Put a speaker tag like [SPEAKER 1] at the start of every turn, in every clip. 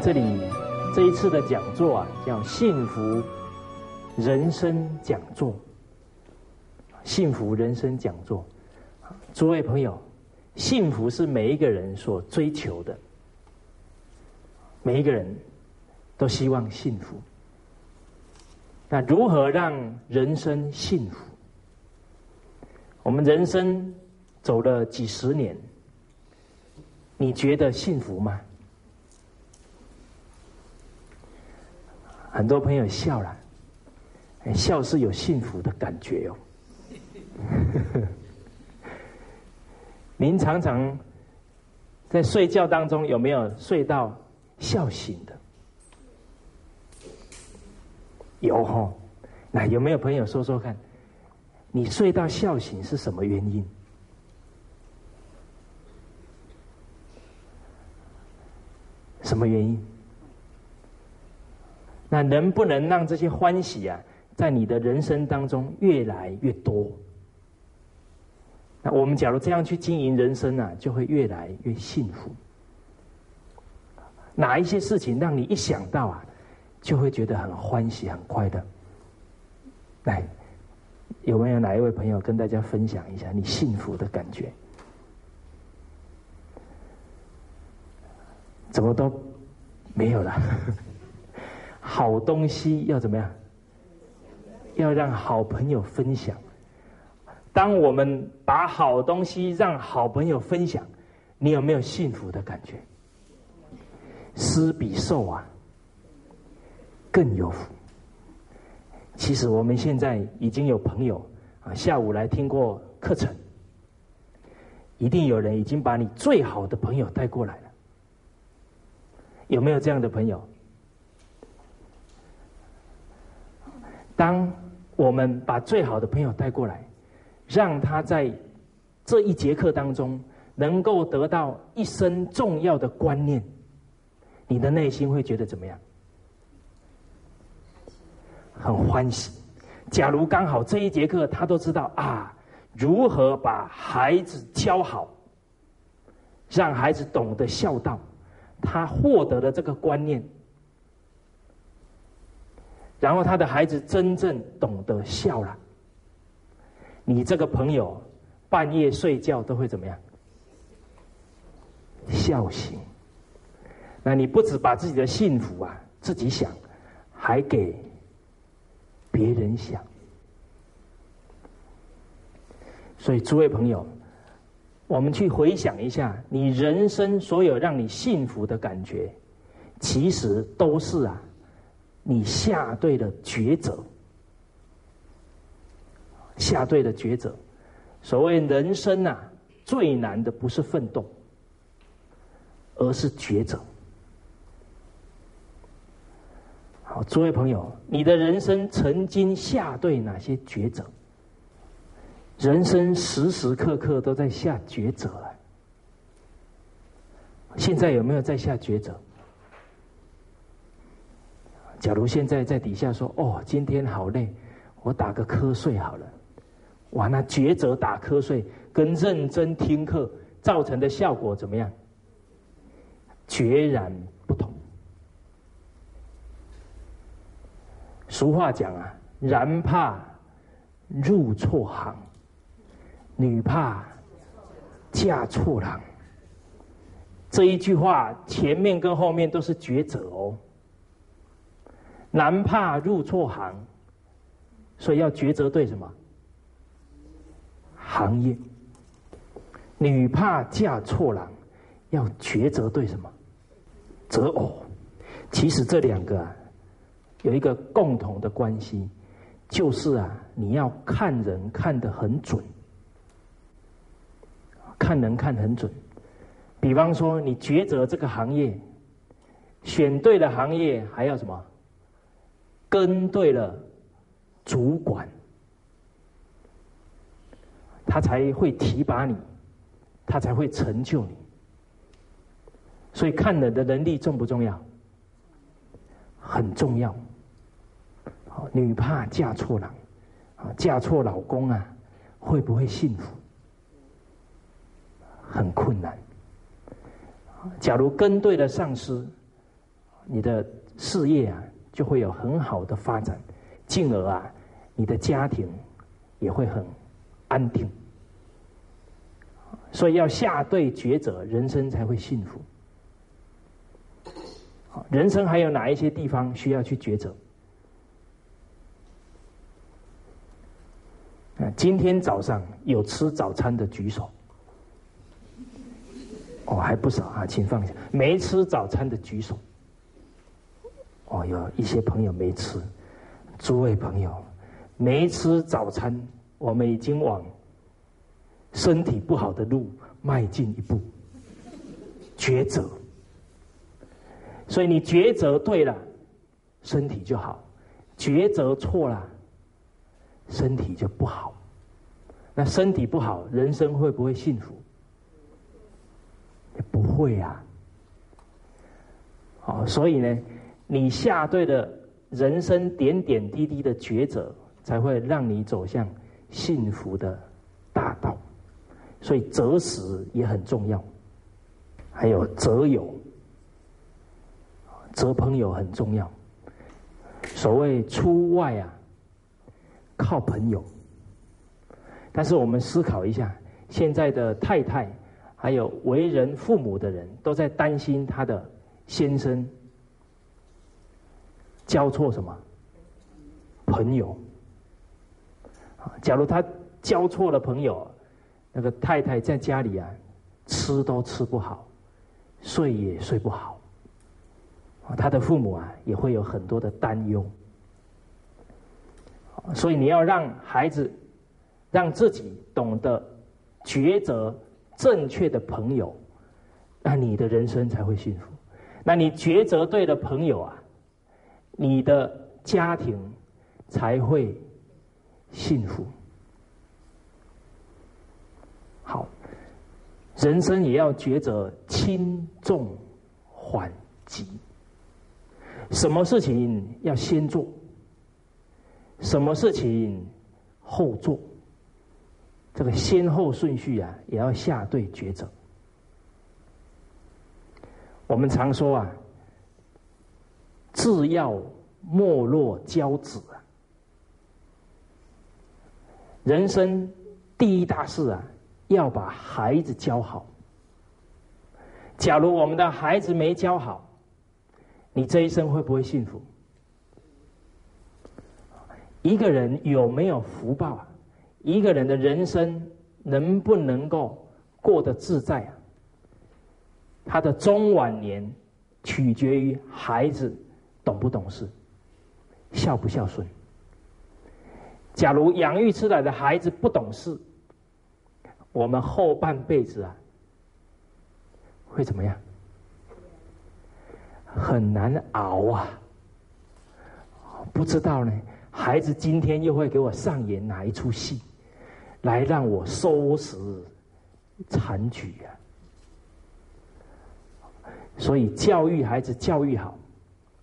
[SPEAKER 1] 这里这一次的讲座啊，叫“幸福人生讲座”。幸福人生讲座，诸位朋友，幸福是每一个人所追求的，每一个人都希望幸福。那如何让人生幸福？我们人生走了几十年，你觉得幸福吗？很多朋友笑了，笑是有幸福的感觉哦。您常常在睡觉当中有没有睡到笑醒的？有哈，那有没有朋友说说看，你睡到笑醒是什么原因？什么原因？那能不能让这些欢喜啊，在你的人生当中越来越多？那我们假如这样去经营人生啊，就会越来越幸福。哪一些事情让你一想到啊，就会觉得很欢喜、很快乐？来，有没有哪一位朋友跟大家分享一下你幸福的感觉？怎么都没有了？好东西要怎么样？要让好朋友分享。当我们把好东西让好朋友分享，你有没有幸福的感觉？施比受啊更有福。其实我们现在已经有朋友啊，下午来听过课程，一定有人已经把你最好的朋友带过来了。有没有这样的朋友？当我们把最好的朋友带过来，让他在这一节课当中能够得到一生重要的观念，你的内心会觉得怎么样？很欢喜。假如刚好这一节课他都知道啊，如何把孩子教好，让孩子懂得孝道，他获得了这个观念。然后他的孩子真正懂得笑了，你这个朋友半夜睡觉都会怎么样？笑醒。那你不止把自己的幸福啊自己想，还给别人想。所以诸位朋友，我们去回想一下，你人生所有让你幸福的感觉，其实都是啊。你下对了抉择，下对了抉择。所谓人生啊，最难的不是奋斗，而是抉择。好，诸位朋友，你的人生曾经下对哪些抉择？人生时时刻刻都在下抉择啊！现在有没有在下抉择？假如现在在底下说：“哦，今天好累，我打个瞌睡好了。”哇，那抉择打瞌睡跟认真听课造成的效果怎么样？决然不同。俗话讲啊，“男怕入错行，女怕嫁错郎。”这一句话前面跟后面都是抉择哦。男怕入错行，所以要抉择对什么行业；女怕嫁错郎，要抉择对什么择偶。其实这两个啊，有一个共同的关系，就是啊，你要看人看得很准，看人看很准。比方说，你抉择这个行业，选对了行业，还要什么？跟对了主管，他才会提拔你，他才会成就你。所以看人的能力重不重要？很重要。女怕嫁错郎，啊，嫁错老公啊，会不会幸福？很困难。假如跟对了上司，你的事业啊就会有很好的发展，进而啊，你的家庭也会很安定。所以要下对抉择，人生才会幸福。人生还有哪一些地方需要去抉择？今天早上有吃早餐的举手。哦，还不少啊，请放下。没吃早餐的举手。哦，有一些朋友没吃。诸位朋友，没吃早餐，我们已经往身体不好的路迈进一步。抉择。所以你抉择对了，身体就好；抉择错了，身体就不好。那身体不好，人生会不会幸福？也不会啊。哦，所以呢，你下对的人生点点滴滴的抉择，才会让你走向幸福的大道。所以择时也很重要，还有择友。择朋友很重要。所谓出外啊，靠朋友。但是我们思考一下，现在的太太，还有为人父母的人，都在担心他的先生交错什么朋友。假如他交错了朋友，那个太太在家里啊，吃都吃不好，睡也睡不好。他的父母啊，也会有很多的担忧，所以你要让孩子，让自己懂得抉择正确的朋友，那你的人生才会幸福。那你抉择对的朋友啊，你的家庭才会幸福。好，人生也要抉择轻重缓急。什么事情要先做？什么事情后做？这个先后顺序啊，也要下对抉择。我们常说啊，“自要没落教子”啊，人生第一大事啊，要把孩子教好。假如我们的孩子没教好，你这一生会不会幸福？一个人有没有福报啊？一个人的人生能不能够过得自在啊？他的中晚年取决于孩子懂不懂事，孝不孝顺。假如养育出来的孩子不懂事，我们后半辈子啊，会怎么样？很难熬啊！不知道呢，孩子今天又会给我上演哪一出戏，来让我收拾残局啊！所以教育孩子，教育好，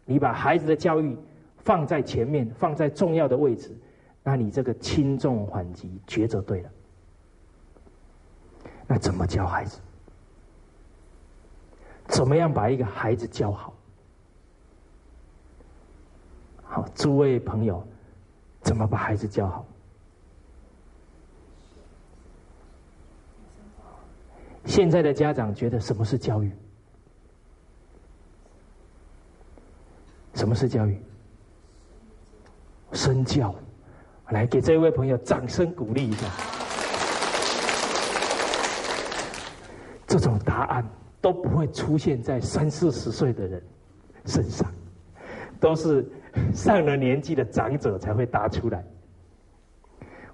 [SPEAKER 1] 你把孩子的教育放在前面，放在重要的位置，那你这个轻重缓急抉择对了。那怎么教孩子？怎么样把一个孩子教好？好，诸位朋友，怎么把孩子教好？现在的家长觉得什么是教育？什么是教育？身教，来给这位朋友掌声鼓励一下。这种答案都不会出现在三四十岁的人身上，都是。上了年纪的长者才会答出来。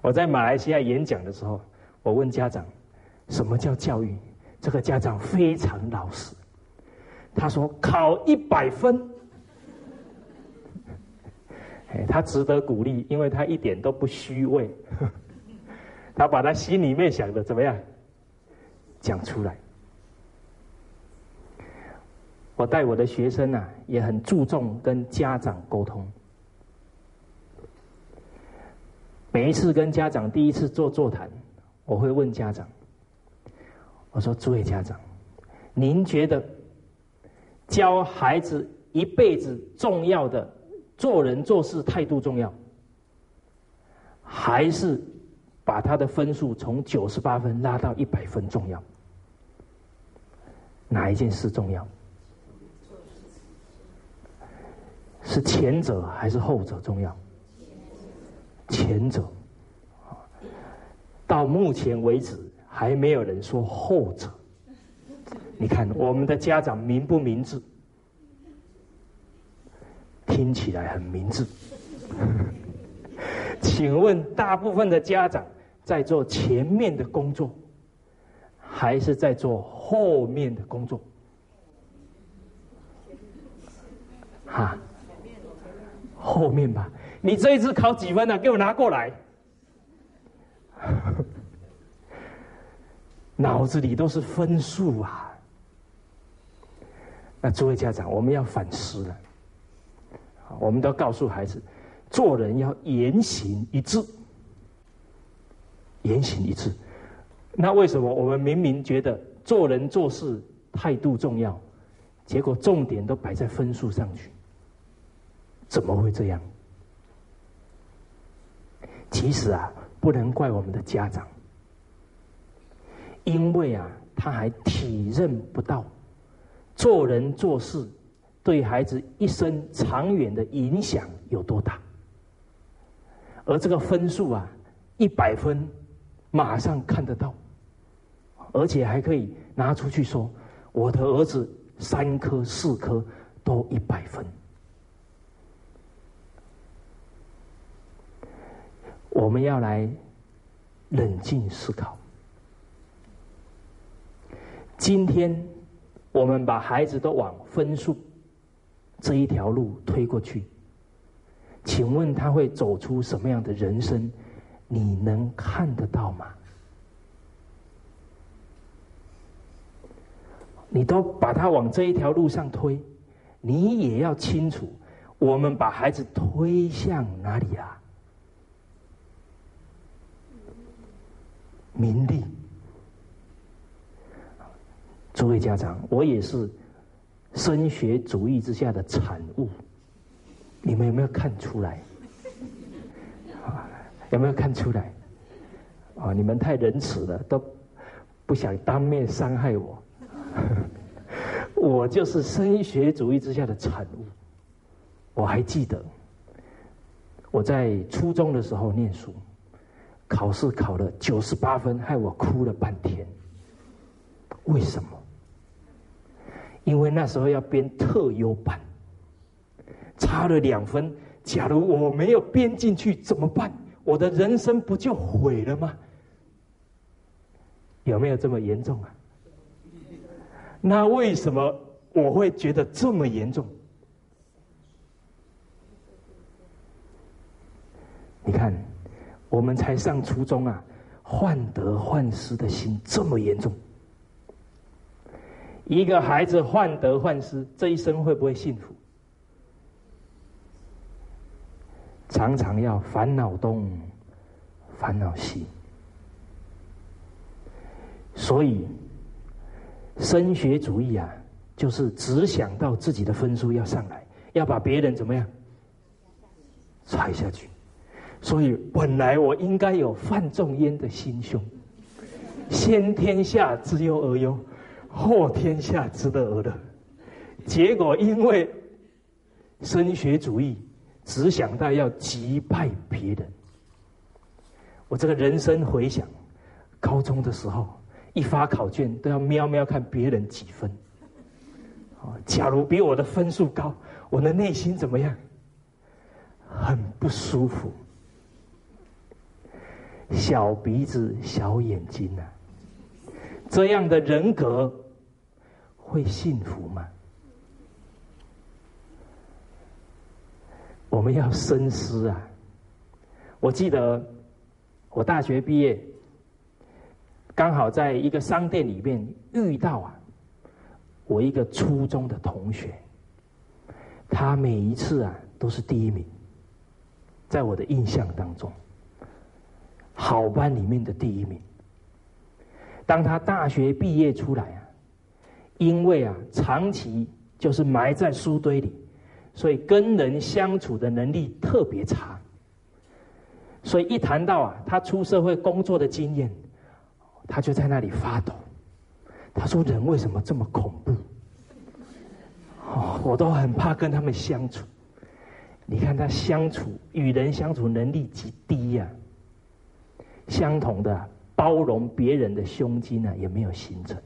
[SPEAKER 1] 我在马来西亚演讲的时候，我问家长：“什么叫教育？”这个家长非常老实，他说：“考一百分。”哎，他值得鼓励，因为他一点都不虚伪，他把他心里面想的怎么样讲出来。我带我的学生呢，也很注重跟家长沟通。每一次跟家长第一次做座谈，我会问家长：“我说，诸位家长，您觉得教孩子一辈子重要的做人做事态度重要，还是把他的分数从九十八分拉到一百分重要？哪一件事重要？是前者还是后者重要？前者。到目前为止，还没有人说后者。你看，我们的家长明不明智？听起来很明智。请问，大部分的家长在做前面的工作，还是在做后面的工作？哈，后面吧。你这一次考几分呢？给我拿过来。脑子里都是分数啊！那诸位家长，我们要反思了。我们都告诉孩子，做人要言行一致，言行一致。那为什么我们明明觉得做人做事态度重要，结果重点都摆在分数上去？怎么会这样？其实啊，不能怪我们的家长。因为啊，他还体认不到做人做事对孩子一生长远的影响有多大，而这个分数啊，一百分马上看得到，而且还可以拿出去说，我的儿子三科四科都一百分。我们要来冷静思考。今天，我们把孩子都往分数这一条路推过去，请问他会走出什么样的人生？你能看得到吗？你都把他往这一条路上推，你也要清楚，我们把孩子推向哪里啊？名利。诸位家长，我也是升学主义之下的产物，你们有没有看出来？有没有看出来？啊，你们太仁慈了，都不想当面伤害我。我就是升学主义之下的产物。我还记得我在初中的时候念书，考试考了九十八分，害我哭了半天。为什么？因为那时候要编特优版，差了两分。假如我没有编进去怎么办？我的人生不就毁了吗？有没有这么严重啊？那为什么我会觉得这么严重？你看，我们才上初中啊，患得患失的心这么严重。一个孩子患得患失，这一生会不会幸福？常常要烦恼东，烦恼西。所以，升学主义啊，就是只想到自己的分数要上来，要把别人怎么样踩下去。所以，本来我应该有范仲淹的心胸，先天下之忧而忧。祸天下之乐而乐，结果因为升学主义，只想到要击败别人。我这个人生回想，高中的时候一发考卷都要瞄瞄看别人几分。假如比我的分数高，我的内心怎么样？很不舒服。小鼻子小眼睛啊，这样的人格。会幸福吗？我们要深思啊！我记得我大学毕业，刚好在一个商店里面遇到啊，我一个初中的同学，他每一次啊都是第一名，在我的印象当中，好班里面的第一名。当他大学毕业出来啊。因为啊，长期就是埋在书堆里，所以跟人相处的能力特别差。所以一谈到啊，他出社会工作的经验，他就在那里发抖。他说：“人为什么这么恐怖？我都很怕跟他们相处。你看他相处与人相处能力极低呀。相同的包容别人的胸襟呢，也没有形成。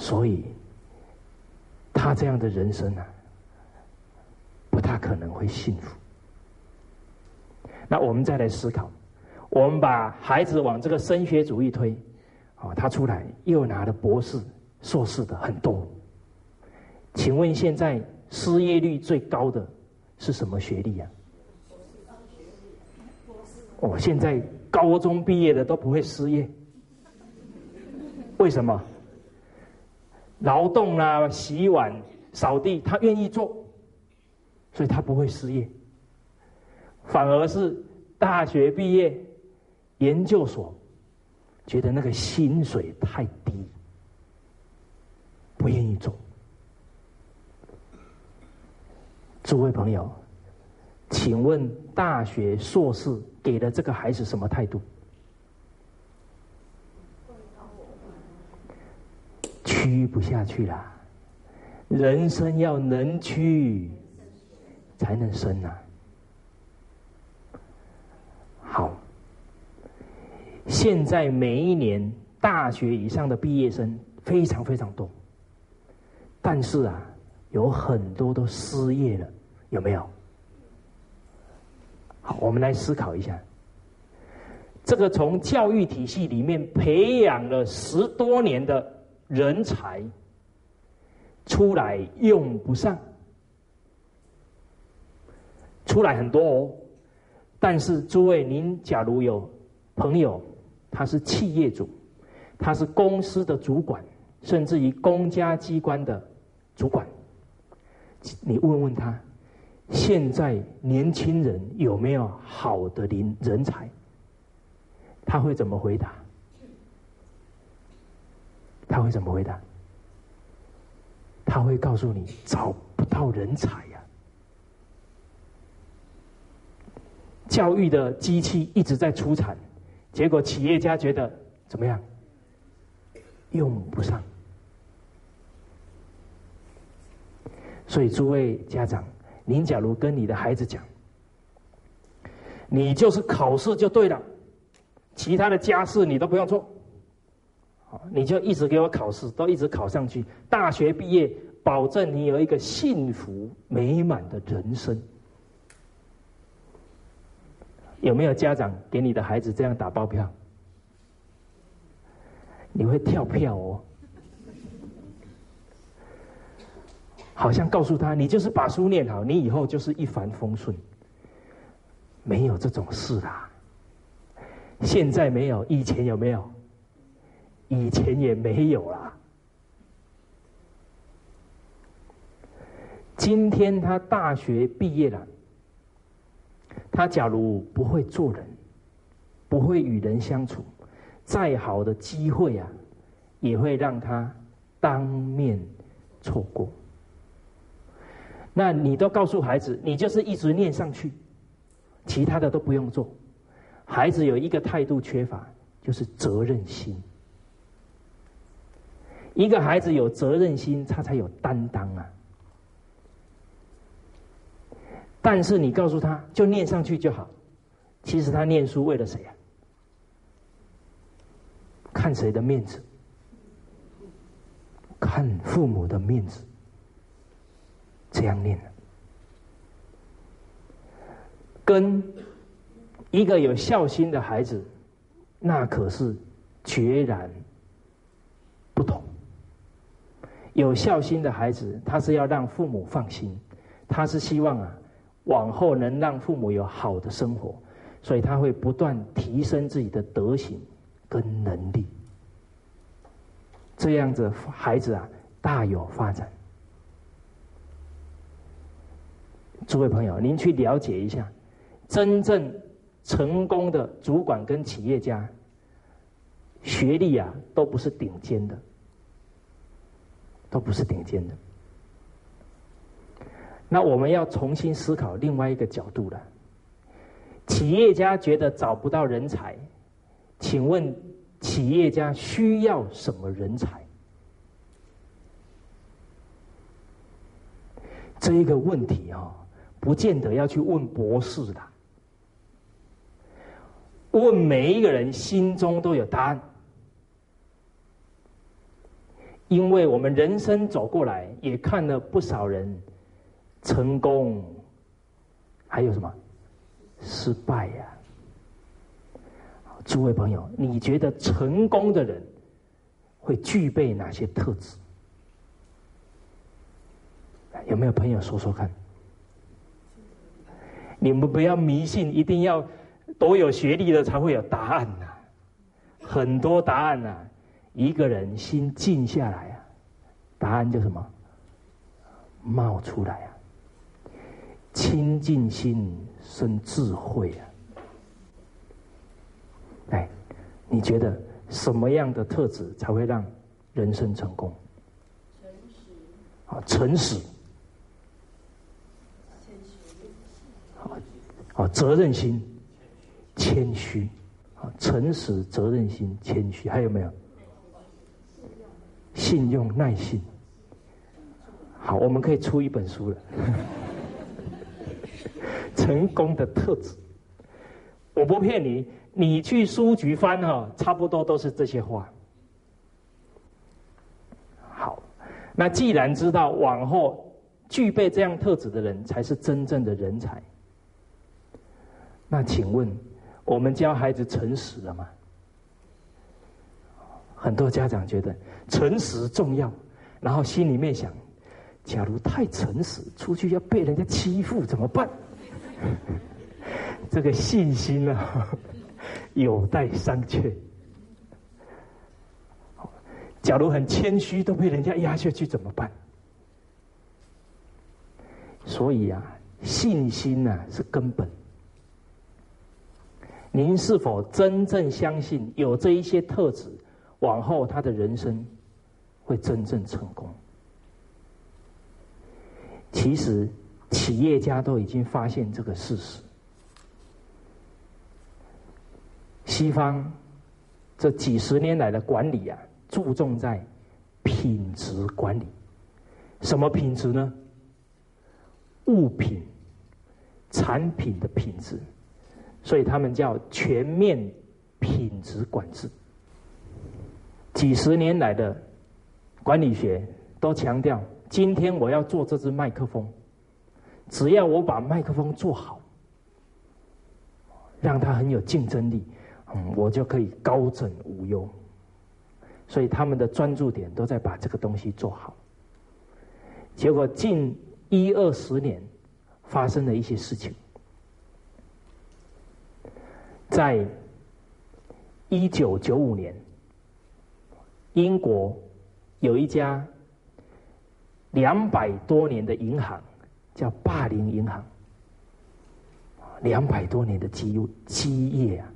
[SPEAKER 1] 所以，他这样的人生呢，不大可能会幸福。那我们再来思考，我们把孩子往这个升学主义推。”啊，他出来又拿了博士、硕士的很多。请问现在失业率最高的是什么学历啊？哦，现在高中毕业的都不会失业，为什么？劳动啊，洗碗、扫地，他愿意做，所以他不会失业。反而是大学毕业、研究所。觉得那个薪水太低，不愿意做。诸位朋友，请问大学硕士给了这个孩子什么态度？屈不下去啦！人生要能屈，才能生啊！好。现在每一年大学以上的毕业生非常非常多，但是啊，有很多都失业了，有没有？好，我们来思考一下，这个从教育体系里面培养了十多年的人才，出来用不上，出来很多哦，但是诸位，您假如有朋友。他是企业主，他是公司的主管，甚至于公家机关的主管。你问问他，现在年轻人有没有好的人人才？他会怎么回答？他会怎么回答？他会告诉你找不到人才呀。教育的机器一直在出产。结果企业家觉得怎么样？用不上。所以诸位家长，您假如跟你的孩子讲，你就是考试就对了，其他的家事你都不用做，你就一直给我考试，都一直考上去，大学毕业，保证你有一个幸福美满的人生。有没有家长给你的孩子这样打包票？你会跳票哦，好像告诉他，你就是把书念好，你以后就是一帆风顺。没有这种事啦，现在没有，以前有没有？以前也没有啦。今天他大学毕业了。他假如不会做人，不会与人相处，再好的机会啊，也会让他当面错过。那你都告诉孩子，你就是一直念上去，其他的都不用做。孩子有一个态度缺乏，就是责任心。一个孩子有责任心，他才有担当啊。但是你告诉他就念上去就好，其实他念书为了谁啊？看谁的面子？看父母的面子。这样念跟一个有孝心的孩子，那可是决然不同。有孝心的孩子，他是要让父母放心，他是希望啊。往后能让父母有好的生活，所以他会不断提升自己的德行跟能力。这样子孩子啊，大有发展。诸位朋友，您去了解一下，真正成功的主管跟企业家，学历啊都不是顶尖的，都不是顶尖的。那我们要重新思考另外一个角度了。企业家觉得找不到人才，请问企业家需要什么人才？这一个问题啊，不见得要去问博士的，问每一个人心中都有答案。因为我们人生走过来，也看了不少人成功，还有什么失败呀？诸位朋友，你觉得成功的人会具备哪些特质？有没有朋友说说看？你们不要迷信，一定要多有学历的才会有答案呐，很多答案呐。一个人心静下来啊，答案就什么冒出来啊？清净心生智慧啊！哎，你觉得什么样的特质才会让人生成功？诚实啊，诚实。啊，责任心、谦虚，啊，诚实、责任心、谦虚，还有没有？信用、耐心。好，我们可以出一本书了。成功的特质，我不骗你，你去书局翻哈，差不多都是这些话。好，那既然知道往后具备这样特质的人才是真正的人才，那请问我们教孩子诚实了吗？很多家长觉得诚实重要，然后心里面想：假如太诚实，出去要被人家欺负怎么办？这个信心啊，有待商榷。假如很谦虚，都被人家压下去怎么办？所以啊，信心呢是根本。您是否真正相信有这一些特质？往后他的人生会真正成功。其实企业家都已经发现这个事实。西方这几十年来的管理啊，注重在品质管理。什么品质呢？物品、产品的品质，所以他们叫全面品质管制。几十年来的管理学都强调，今天我要做这支麦克风，只要我把麦克风做好，让它很有竞争力，嗯，我就可以高枕无忧。所以他们的专注点都在把这个东西做好。结果近一二十年发生了一些事情，在一九九五年。英国有一家两百多年的银行，叫霸凌银行。两百多年的基基业啊，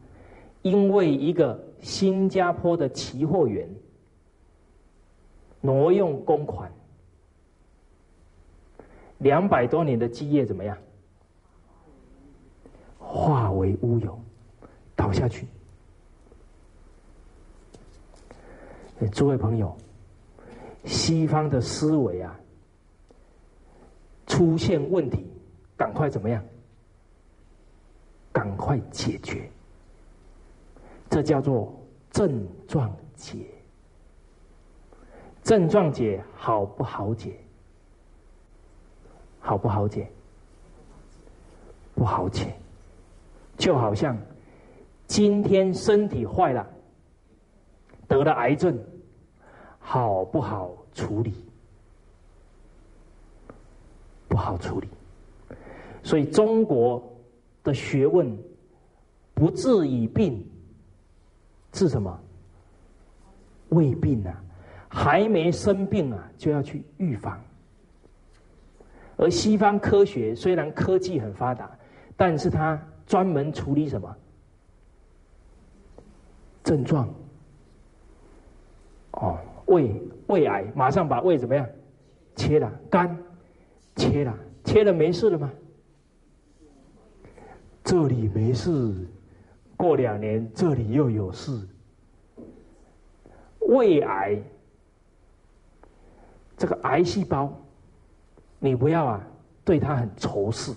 [SPEAKER 1] 因为一个新加坡的期货员挪用公款，两百多年的基业怎么样？化为乌有，倒下去。诸位朋友，西方的思维啊，出现问题，赶快怎么样？赶快解决，这叫做症状解。症状解好不好解？好不好解？不好解，就好像今天身体坏了。得了癌症，好不好处理？不好处理。所以中国的学问不治已病，治什么？未病啊，还没生病啊，就要去预防。而西方科学虽然科技很发达，但是它专门处理什么？症状。哦，胃胃癌马上把胃怎么样？切了，肝切了，切。了没事了吗？这里没事，过两年这里又有事。胃癌，这个癌细胞，你不要啊，对他很仇视，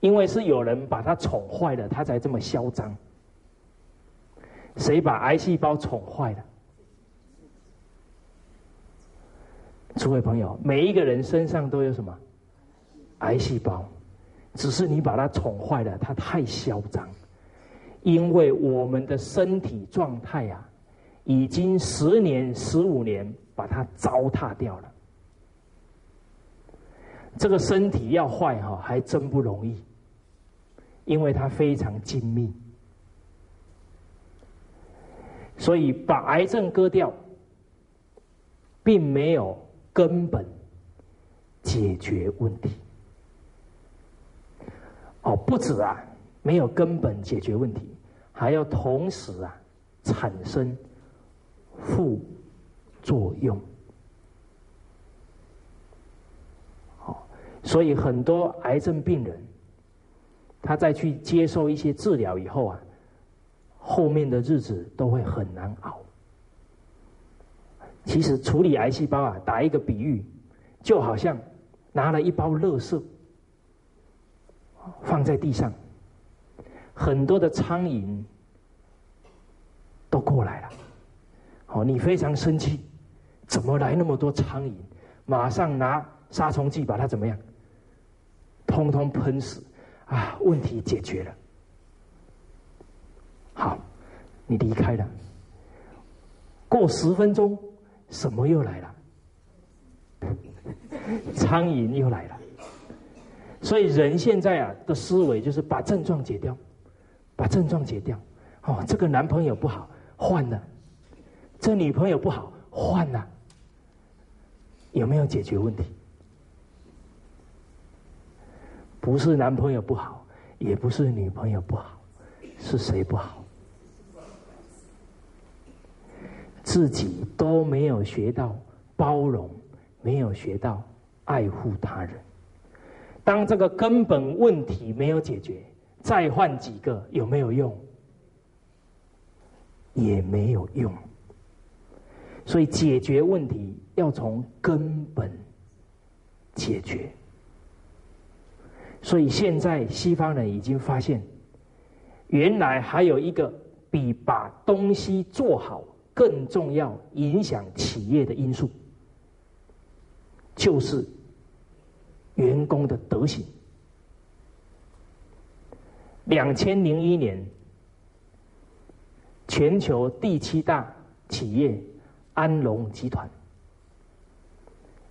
[SPEAKER 1] 因为是有人把他宠坏了，他才这么嚣张。谁把癌细胞宠坏了？诸位朋友，每一个人身上都有什么癌细胞，只是你把它宠坏了，它太嚣张。因为我们的身体状态啊，已经十年、十五年把它糟蹋掉了。这个身体要坏哈，还真不容易，因为它非常精密。所以把癌症割掉，并没有根本解决问题。哦，不止啊，没有根本解决问题，还要同时啊产生副作用。好，所以很多癌症病人，他在去接受一些治疗以后啊。后面的日子都会很难熬。其实处理癌细胞啊，打一个比喻，就好像拿了一包垃圾放在地上，很多的苍蝇都过来了。好，你非常生气，怎么来那么多苍蝇？马上拿杀虫剂把它怎么样？通通喷死啊！问题解决了。好，你离开了。过十分钟，什么又来了？苍蝇又来了。所以人现在啊的思维就是把症状解掉，把症状解掉。哦，这个男朋友不好，换了；这女朋友不好，换了。有没有解决问题？不是男朋友不好，也不是女朋友不好，是谁不好？自己都没有学到包容，没有学到爱护他人。当这个根本问题没有解决，再换几个有没有用？也没有用。所以解决问题要从根本解决。所以现在西方人已经发现，原来还有一个比把东西做好。更重要影响企业的因素，就是员工的德行。两千零一年，全球第七大企业安龙集团，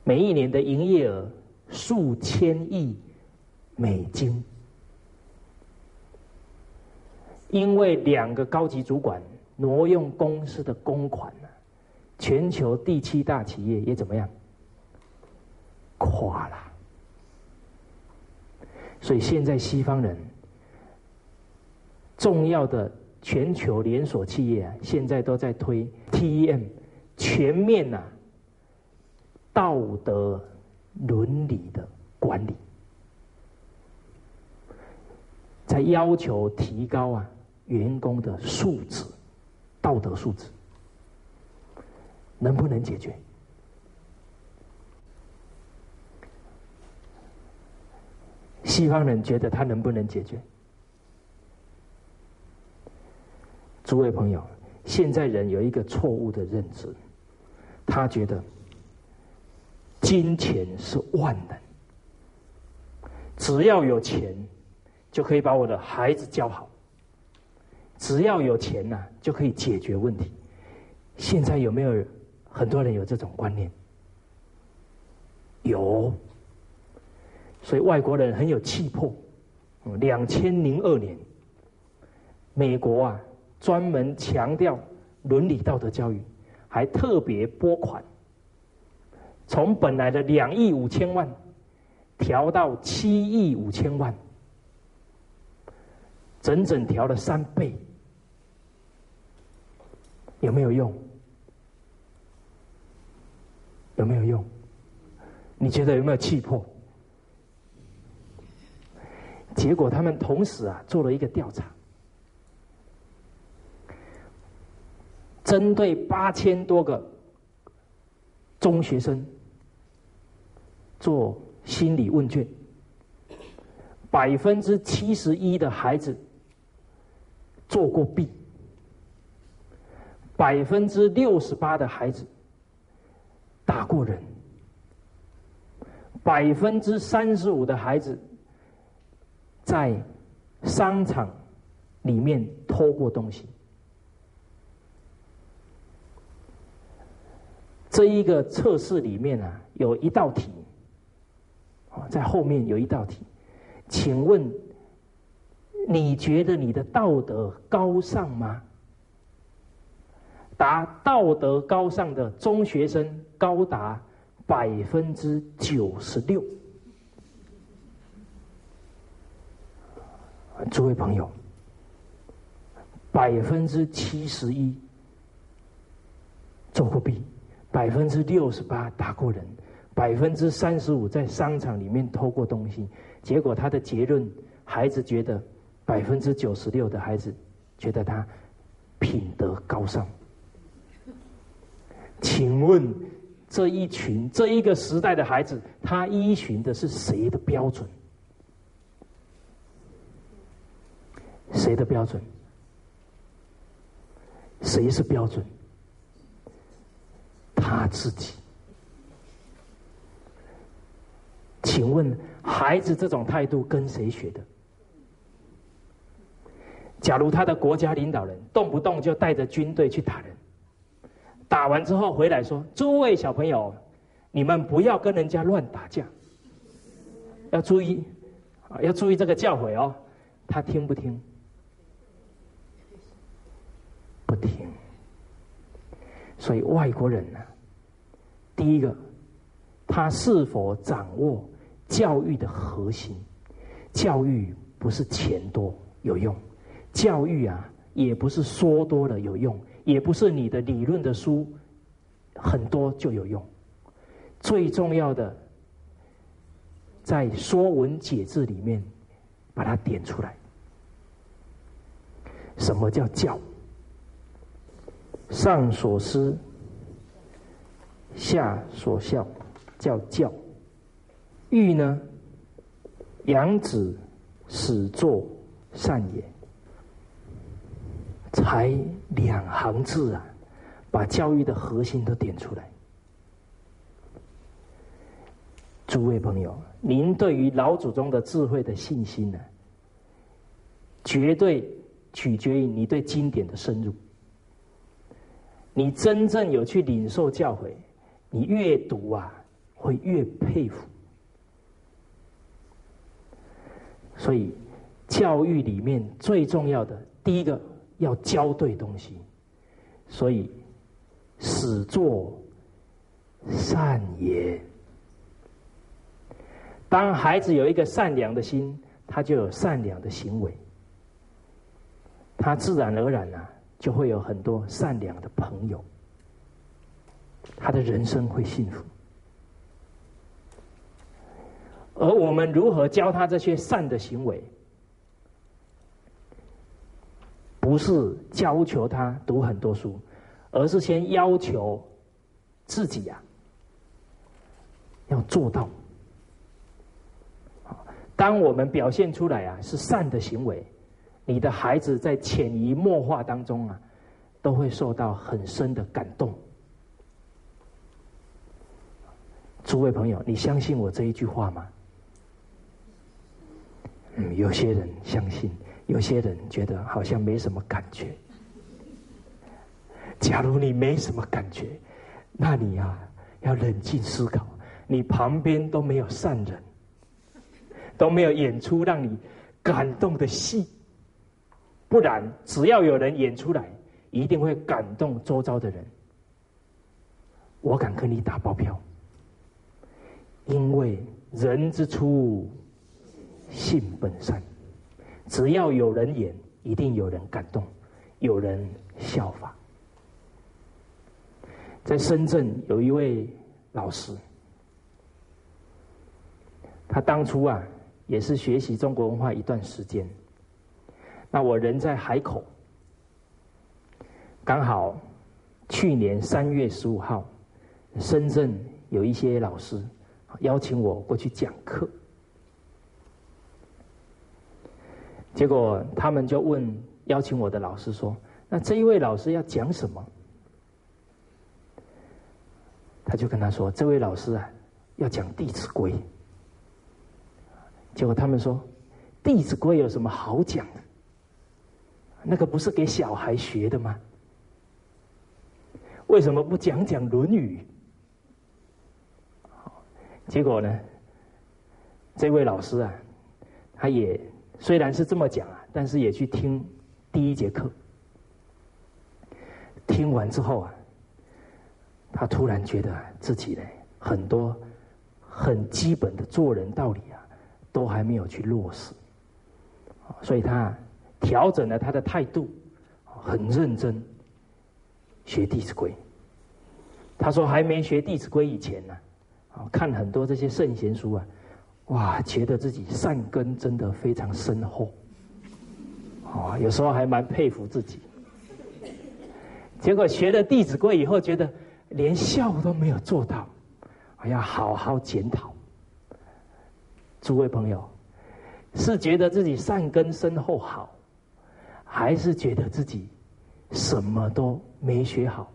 [SPEAKER 1] 每一年的营业额数千亿美金，因为两个高级主管。挪用公司的公款呢？全球第七大企业也怎么样？垮了。所以现在西方人重要的全球连锁企业啊，现在都在推 TEM 全面呐道德伦理的管理，在要求提高啊员工的素质。道德素质能不能解决？西方人觉得他能不能解决？诸位朋友，现在人有一个错误的认知，他觉得金钱是万能，只要有钱就可以把我的孩子教好。只要有钱呐，就可以解决问题。现在有没有很多人有这种观念？有，所以外国人很有气魄。两千零二年，美国啊专门强调伦理道德教育，还特别拨款，从本来的两亿五千万调到七亿五千万，整整调了三倍。有没有用？有没有用？你觉得有没有气魄？结果他们同时啊做了一个调查，针对八千多个中学生做心理问卷，百分之七十一的孩子做过弊，百分之六十八的孩子打过人，百分之三十五的孩子。在商场里面偷过东西，这一个测试里面啊，有一道题，啊，在后面有一道题，请问你觉得你的道德高尚吗？答道德高尚的中学生高达百分之九十六。诸位朋友，百分之七十一做过弊，百分之六十八打过人，百分之三十五在商场里面偷过东西。结果他的结论，孩子觉得百分之九十六的孩子觉得他品德高尚。请问这一群这一个时代的孩子，他依循的是谁的标准？谁的标准？谁是标准？他自己。请问，孩子这种态度跟谁学的？假如他的国家领导人动不动就带着军队去打人，打完之后回来说：“诸位小朋友，你们不要跟人家乱打架，要注意啊，要注意这个教诲哦。”他听不听？不听，所以外国人呢，第一个，他是否掌握教育的核心？教育不是钱多有用，教育啊，也不是说多了有用，也不是你的理论的书很多就有用。最重要的，在《说文解字》里面把它点出来。什么叫教？上所思，下所效，叫教。育呢，养子，始作善也。才两行字啊，把教育的核心都点出来。诸位朋友，您对于老祖宗的智慧的信心呢，绝对取决于你对经典的深入。你真正有去领受教诲，你越读啊，会越佩服。所以，教育里面最重要的第一个要教对东西，所以始作善也。当孩子有一个善良的心，他就有善良的行为，他自然而然啊。就会有很多善良的朋友，他的人生会幸福。而我们如何教他这些善的行为？不是要求他读很多书，而是先要求自己呀，要做到。当我们表现出来啊，是善的行为。你的孩子在潜移默化当中啊，都会受到很深的感动。诸位朋友，你相信我这一句话吗？嗯，有些人相信，有些人觉得好像没什么感觉。假如你没什么感觉，那你呀要冷静思考，你旁边都没有善人，都没有演出让你感动的戏。不然，只要有人演出来，一定会感动周遭的人。我敢跟你打包票，因为人之初，性本善。只要有人演，一定有人感动，有人效仿。在深圳有一位老师，他当初啊也是学习中国文化一段时间。那我人在海口，刚好去年三月十五号，深圳有一些老师邀请我过去讲课，结果他们就问邀请我的老师说：“那这一位老师要讲什么？”他就跟他说：“这位老师啊，要讲《弟子规》。”结果他们说：“《弟子规》有什么好讲的？那个不是给小孩学的吗？为什么不讲讲《论语》？”结果呢，这位老师啊，他也虽然是这么讲啊，但是也去听第一节课。听完之后啊。他突然觉得自己呢，很多很基本的做人道理啊，都还没有去落实，所以他调整了他的态度，很认真学《弟子规》。他说还没学《弟子规》以前呢，啊，看很多这些圣贤书啊，哇，觉得自己善根真的非常深厚，啊，有时候还蛮佩服自己。结果学了《弟子规》以后，觉得。连孝都没有做到，还要好好检讨。诸位朋友，是觉得自己善根深厚好，还是觉得自己什么都没学好？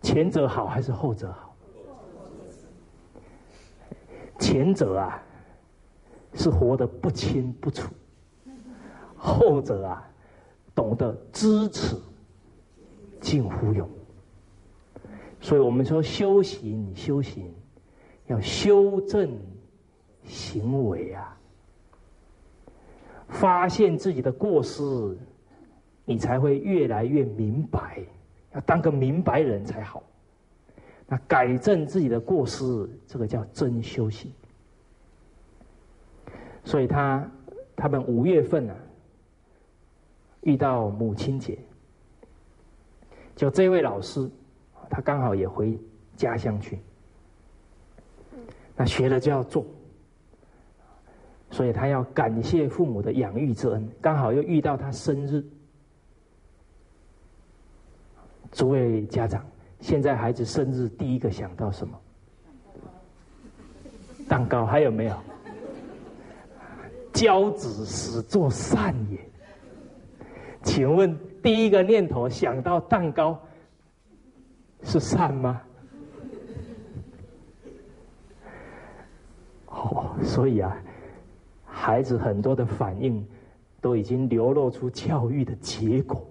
[SPEAKER 1] 前者好还是后者好？前者啊，是活得不清不楚；后者啊，懂得知耻，近乎勇。所以我们说修行，修行要修正行为啊，发现自己的过失，你才会越来越明白。要当个明白人才好。那改正自己的过失，这个叫真修行。所以他他们五月份啊，遇到母亲节，就这位老师。他刚好也回家乡去，那学了就要做，所以他要感谢父母的养育之恩。刚好又遇到他生日，诸位家长，现在孩子生日第一个想到什么？蛋糕还有没有？教子始作善也。请问第一个念头想到蛋糕？是善吗？哦，所以啊，孩子很多的反应都已经流露出教育的结果。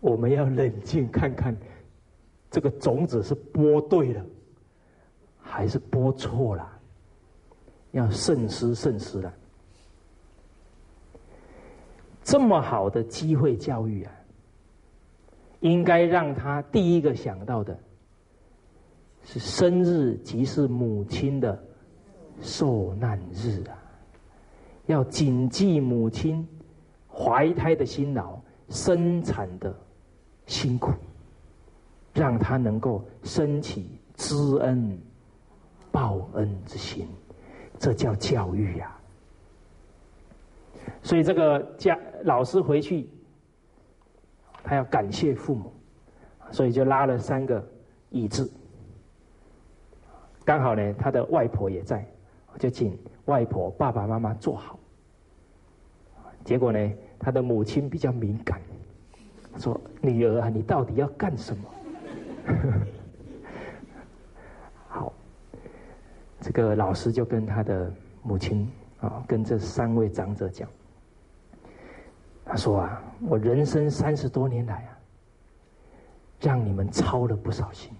[SPEAKER 1] 我们要冷静看看，这个种子是播对了，还是播错了？要慎思慎思了。这么好的机会教育啊！应该让他第一个想到的，是生日即是母亲的受难日啊！要谨记母亲怀胎的辛劳、生产的辛苦，让他能够升起知恩报恩之心，这叫教育呀！所以这个家老师回去。他要感谢父母，所以就拉了三个椅子。刚好呢，他的外婆也在，就请外婆、爸爸妈妈坐好。结果呢，他的母亲比较敏感，说：“女儿啊，你到底要干什么？” 好，这个老师就跟他的母亲啊，跟这三位长者讲。他说啊，我人生三十多年来啊，让你们操了不少心。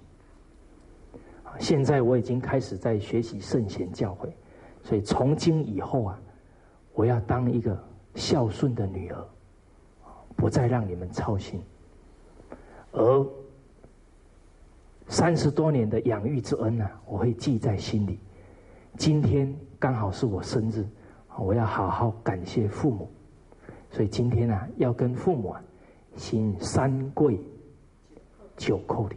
[SPEAKER 1] 现在我已经开始在学习圣贤教诲，所以从今以后啊，我要当一个孝顺的女儿，不再让你们操心。而三十多年的养育之恩呢，我会记在心里。今天刚好是我生日，我要好好感谢父母。所以今天呢，要跟父母啊行三跪九叩礼。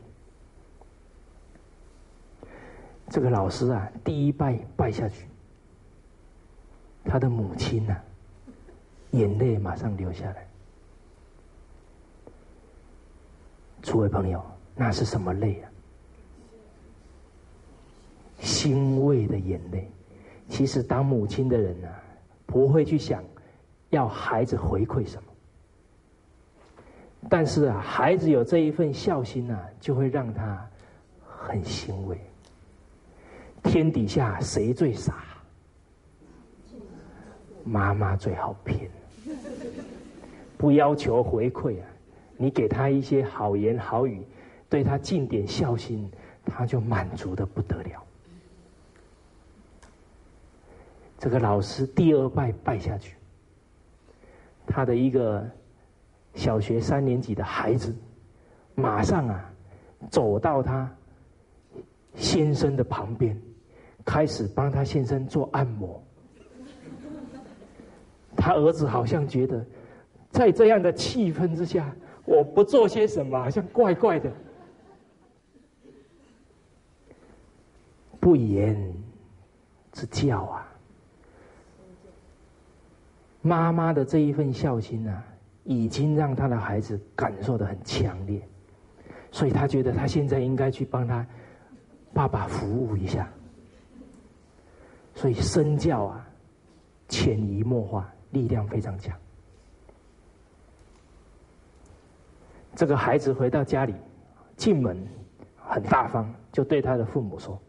[SPEAKER 1] 这个老师啊，第一拜拜下去，他的母亲呢，眼泪马上流下来。诸位朋友，那是什么泪啊？欣慰的眼泪。其实，当母亲的人呢，不会去想要孩子回馈什么。但是啊，孩子有这一份孝心呢，就会让他很欣慰。天底下谁最傻？妈妈最好骗。不要求回馈啊，你给他一些好言好语，对他尽点孝心，他就满足的不得了。这个老师第二拜拜下去，他的一个。小学三年级的孩子，马上啊，走到他先生的旁边，开始帮他先生做按摩。他儿子好像觉得，在这样的气氛之下，我不做些什么，好像怪怪的。不言之教啊，妈妈的这一份孝心啊。已经让他的孩子感受的很强烈，所以他觉得他现在应该去帮他爸爸服务一下。所以身教啊，潜移默化，力量非常强。这个孩子回到家里，进门很大方，就对他的父母说：“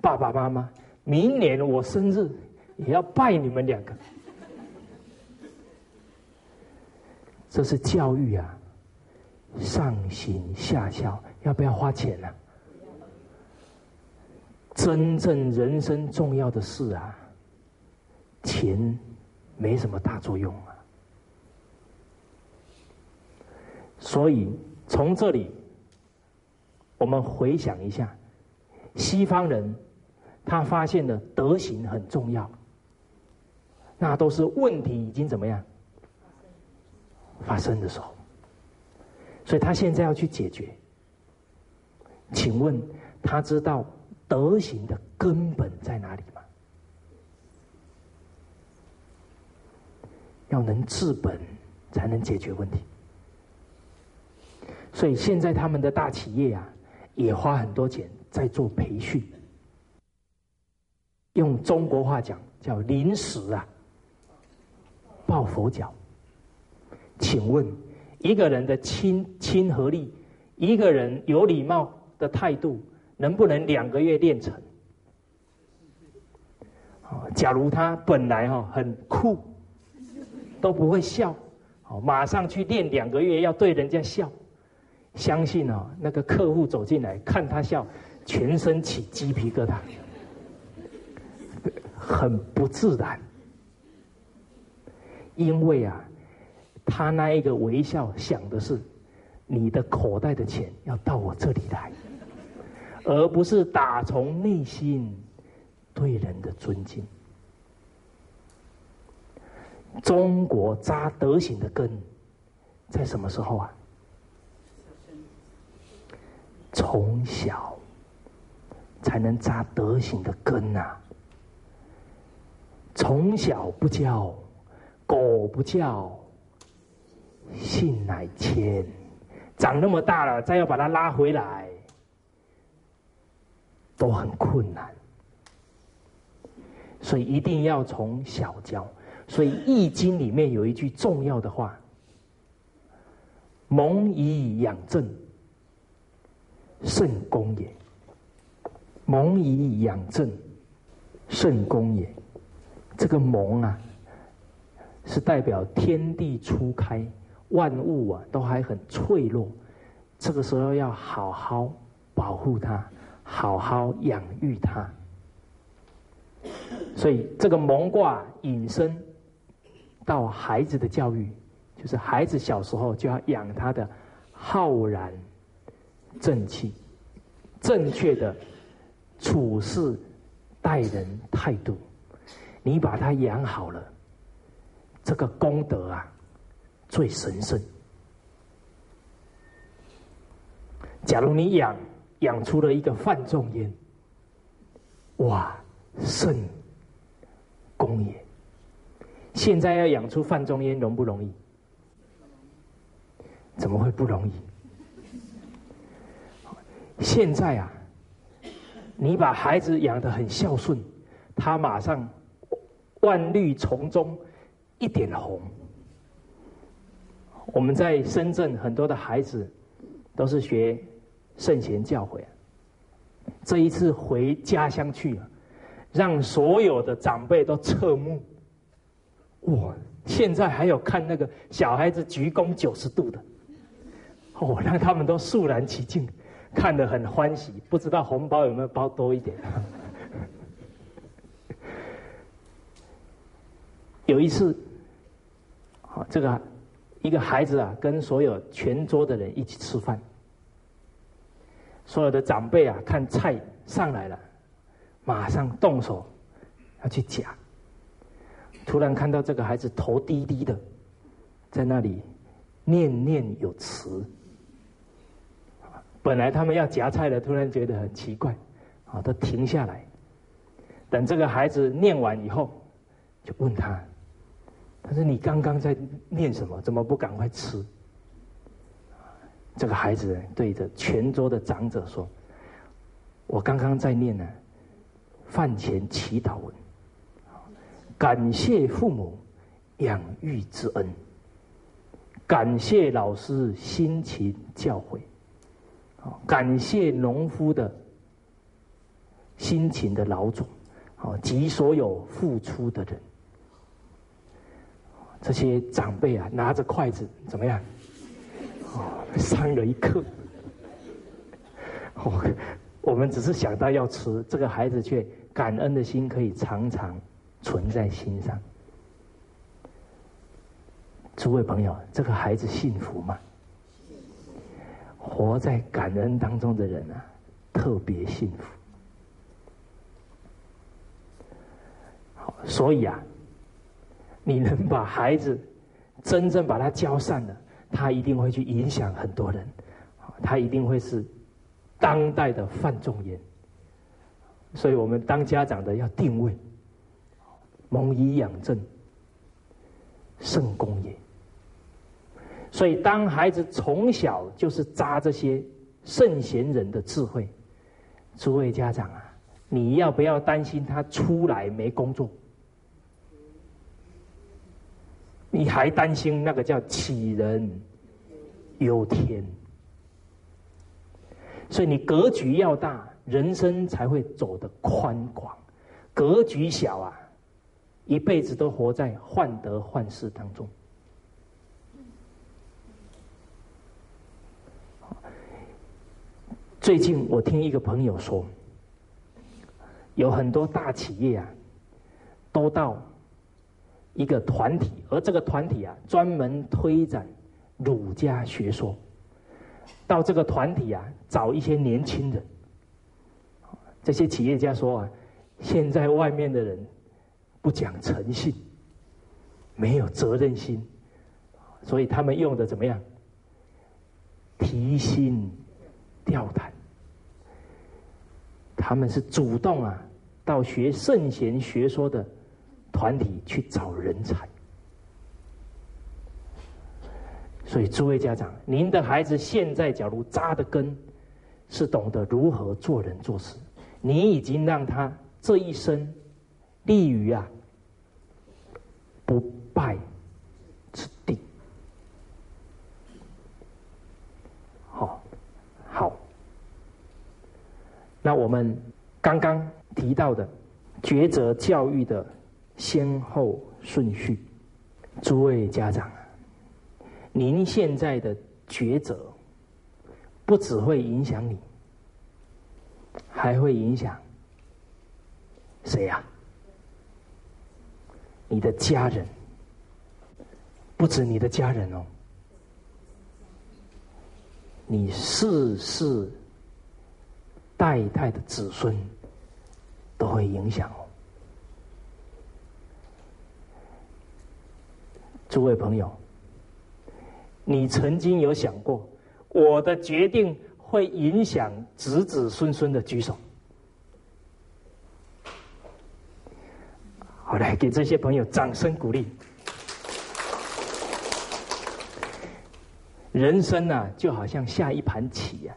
[SPEAKER 1] 爸爸妈妈，明年我生日也要拜你们两个。”这是教育啊，上行下效，要不要花钱呢？真正人生重要的事啊，钱没什么大作用啊。所以从这里，我们回想一下，西方人他发现的德行很重要，那都是问题已经怎么样？发生的时候，所以他现在要去解决。请问他知道德行的根本在哪里吗？要能治本，才能解决问题。所以现在他们的大企业啊，也花很多钱在做培训。用中国话讲，叫临时啊，抱佛脚。请问，一个人的亲亲和力，一个人有礼貌的态度，能不能两个月练成？假如他本来哈很酷，都不会笑，好，马上去练两个月，要对人家笑，相信哦，那个客户走进来看他笑，全身起鸡皮疙瘩，很不自然，因为啊。他那一个微笑，想的是你的口袋的钱要到我这里来，而不是打从内心对人的尊敬。中国扎德行的根在什么时候啊？从小才能扎德行的根呐。从小不教，狗不叫。信乃迁，长那么大了，再要把它拉回来，都很困难。所以一定要从小教。所以《易经》里面有一句重要的话：“蒙以养正，圣功也。”蒙以养正，圣功也。这个蒙啊，是代表天地初开。万物啊，都还很脆弱，这个时候要好好保护它，好好养育它。所以这个蒙卦引申到孩子的教育，就是孩子小时候就要养他的浩然正气，正确的处事待人态度。你把他养好了，这个功德啊。最神圣。假如你养养出了一个范仲淹，哇，圣公也，现在要养出范仲淹容不容易？怎么会不容易？现在啊，你把孩子养得很孝顺，他马上万绿丛中一点红。我们在深圳很多的孩子都是学圣贤教诲，这一次回家乡去，让所有的长辈都侧目。哇！现在还有看那个小孩子鞠躬九十度的，哦，让他们都肃然起敬，看得很欢喜。不知道红包有没有包多一点？有一次，好，这个一个孩子啊，跟所有全桌的人一起吃饭，所有的长辈啊，看菜上来了，马上动手要去夹。突然看到这个孩子头低低的，在那里念念有词。本来他们要夹菜的，突然觉得很奇怪，啊，都停下来。等这个孩子念完以后，就问他：“他说你刚刚在念什么？怎么不赶快吃？”这个孩子对着全桌的长者说：“我刚刚在念呢，饭前祈祷文。”感谢父母养育之恩，感谢老师辛勤教诲，感谢农夫的辛勤的劳种，啊及所有付出的人。这些长辈啊，拿着筷子怎么样？哦，上了一课。哦，我们只是想到要吃，这个孩子却感恩的心可以常常。存在心上，诸位朋友，这个孩子幸福吗？活在感恩当中的人啊，特别幸福。好，所以啊，你能把孩子真正把他教善了，他一定会去影响很多人，他一定会是当代的范仲淹。所以我们当家长的要定位。蒙以养正，圣功也。所以，当孩子从小就是扎这些圣贤人的智慧，诸位家长啊，你要不要担心他出来没工作？你还担心那个叫杞人忧天？所以，你格局要大，人生才会走得宽广；格局小啊。一辈子都活在患得患失当中。最近我听一个朋友说，有很多大企业啊，都到一个团体，而这个团体啊，专门推展儒家学说。到这个团体啊，找一些年轻人。这些企业家说啊，现在外面的人。不讲诚信，没有责任心，所以他们用的怎么样？提心吊胆，他们是主动啊，到学圣贤学说的团体去找人才。所以诸位家长，您的孩子现在假如扎的根是懂得如何做人做事，你已经让他这一生立于啊。不败之地。好，好。那我们刚刚提到的抉择教育的先后顺序，诸位家长，您现在的抉择不只会影响你，还会影响谁呀？你的家人，不止你的家人哦，你世世代代的子孙都会影响哦。诸位朋友，你曾经有想过我的决定会影响子子孙孙的举手？好，来给这些朋友掌声鼓励。人生呢，就好像下一盘棋呀。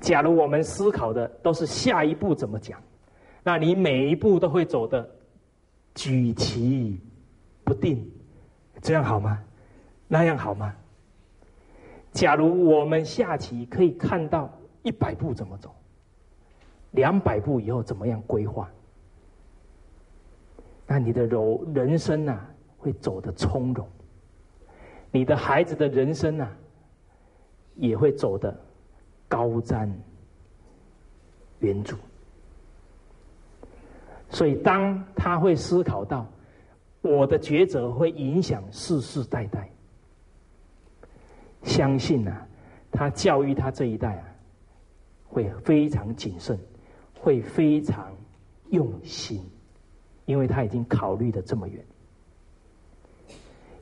[SPEAKER 1] 假如我们思考的都是下一步怎么讲，那你每一步都会走的举棋不定，这样好吗？那样好吗？假如我们下棋可以看到一百步怎么走，两百步以后怎么样规划，那你的柔人生呐会走得从容。你的孩子的人生啊，也会走得高瞻远瞩。所以，当他会思考到我的抉择会影响世世代代，相信啊，他教育他这一代啊，会非常谨慎，会非常用心，因为他已经考虑的这么远。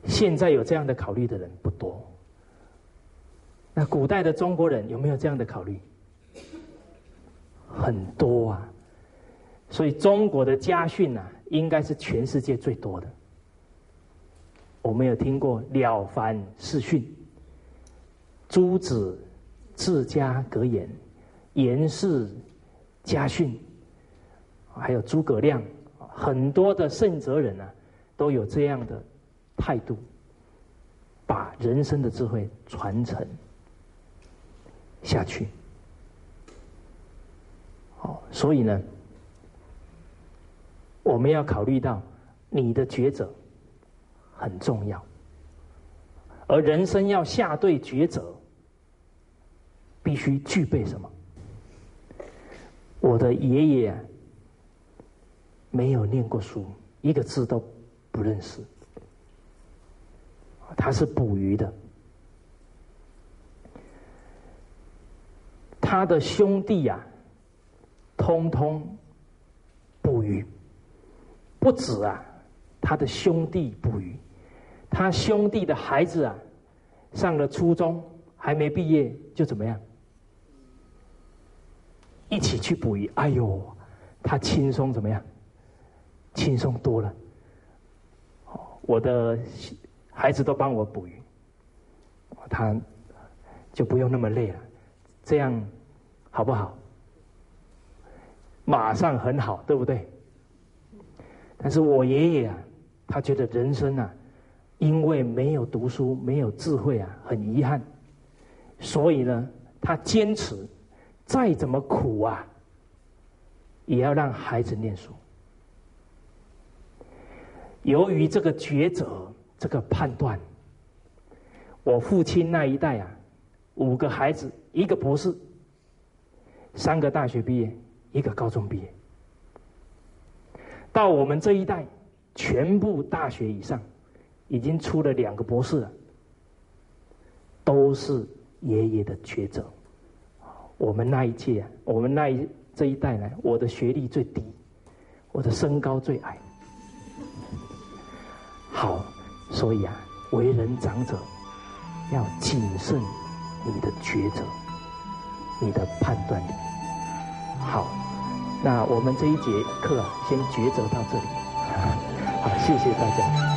[SPEAKER 1] 现在有这样的考虑的人不多。那古代的中国人有没有这样的考虑？很多啊，所以中国的家训呐，应该是全世界最多的。我们有听过《了凡四训》，朱子治家格言，严氏家训，还有诸葛亮，很多的圣哲人啊，都有这样的。态度，把人生的智慧传承下去。好，所以呢，我们要考虑到你的抉择很重要，而人生要下对抉择，必须具备什么？我的爷爷没有念过书，一个字都不认识。他是捕鱼的，他的兄弟呀，通通，不止啊，他的兄弟捕鱼，他兄弟的孩子啊，上了初中还没毕业就怎么样，一起去捕鱼，哎呦，他轻松怎么样，轻松多了，我的。孩子都帮我捕鱼，他就不用那么累了，这样好不好？马上很好，对不对？但是我爷爷啊，他觉得人生啊，因为没有读书，没有智慧啊，很遗憾，所以呢，他坚持再怎么苦啊，也要让孩子念书。由于这个抉择。这个判断，我父亲那一代啊，五个孩子，一个博士，三个大学毕业，一个高中毕业。到我们这一代，全部大学以上，已经出了两个博士了，都是爷爷的抉择。我们那一届，啊我们那一这一代呢，我的学历最低，我的身高最矮。好。所以啊，为人长者要谨慎你的抉择，你的判断力。好，那我们这一节课啊，先抉择到这里。好，谢谢大家。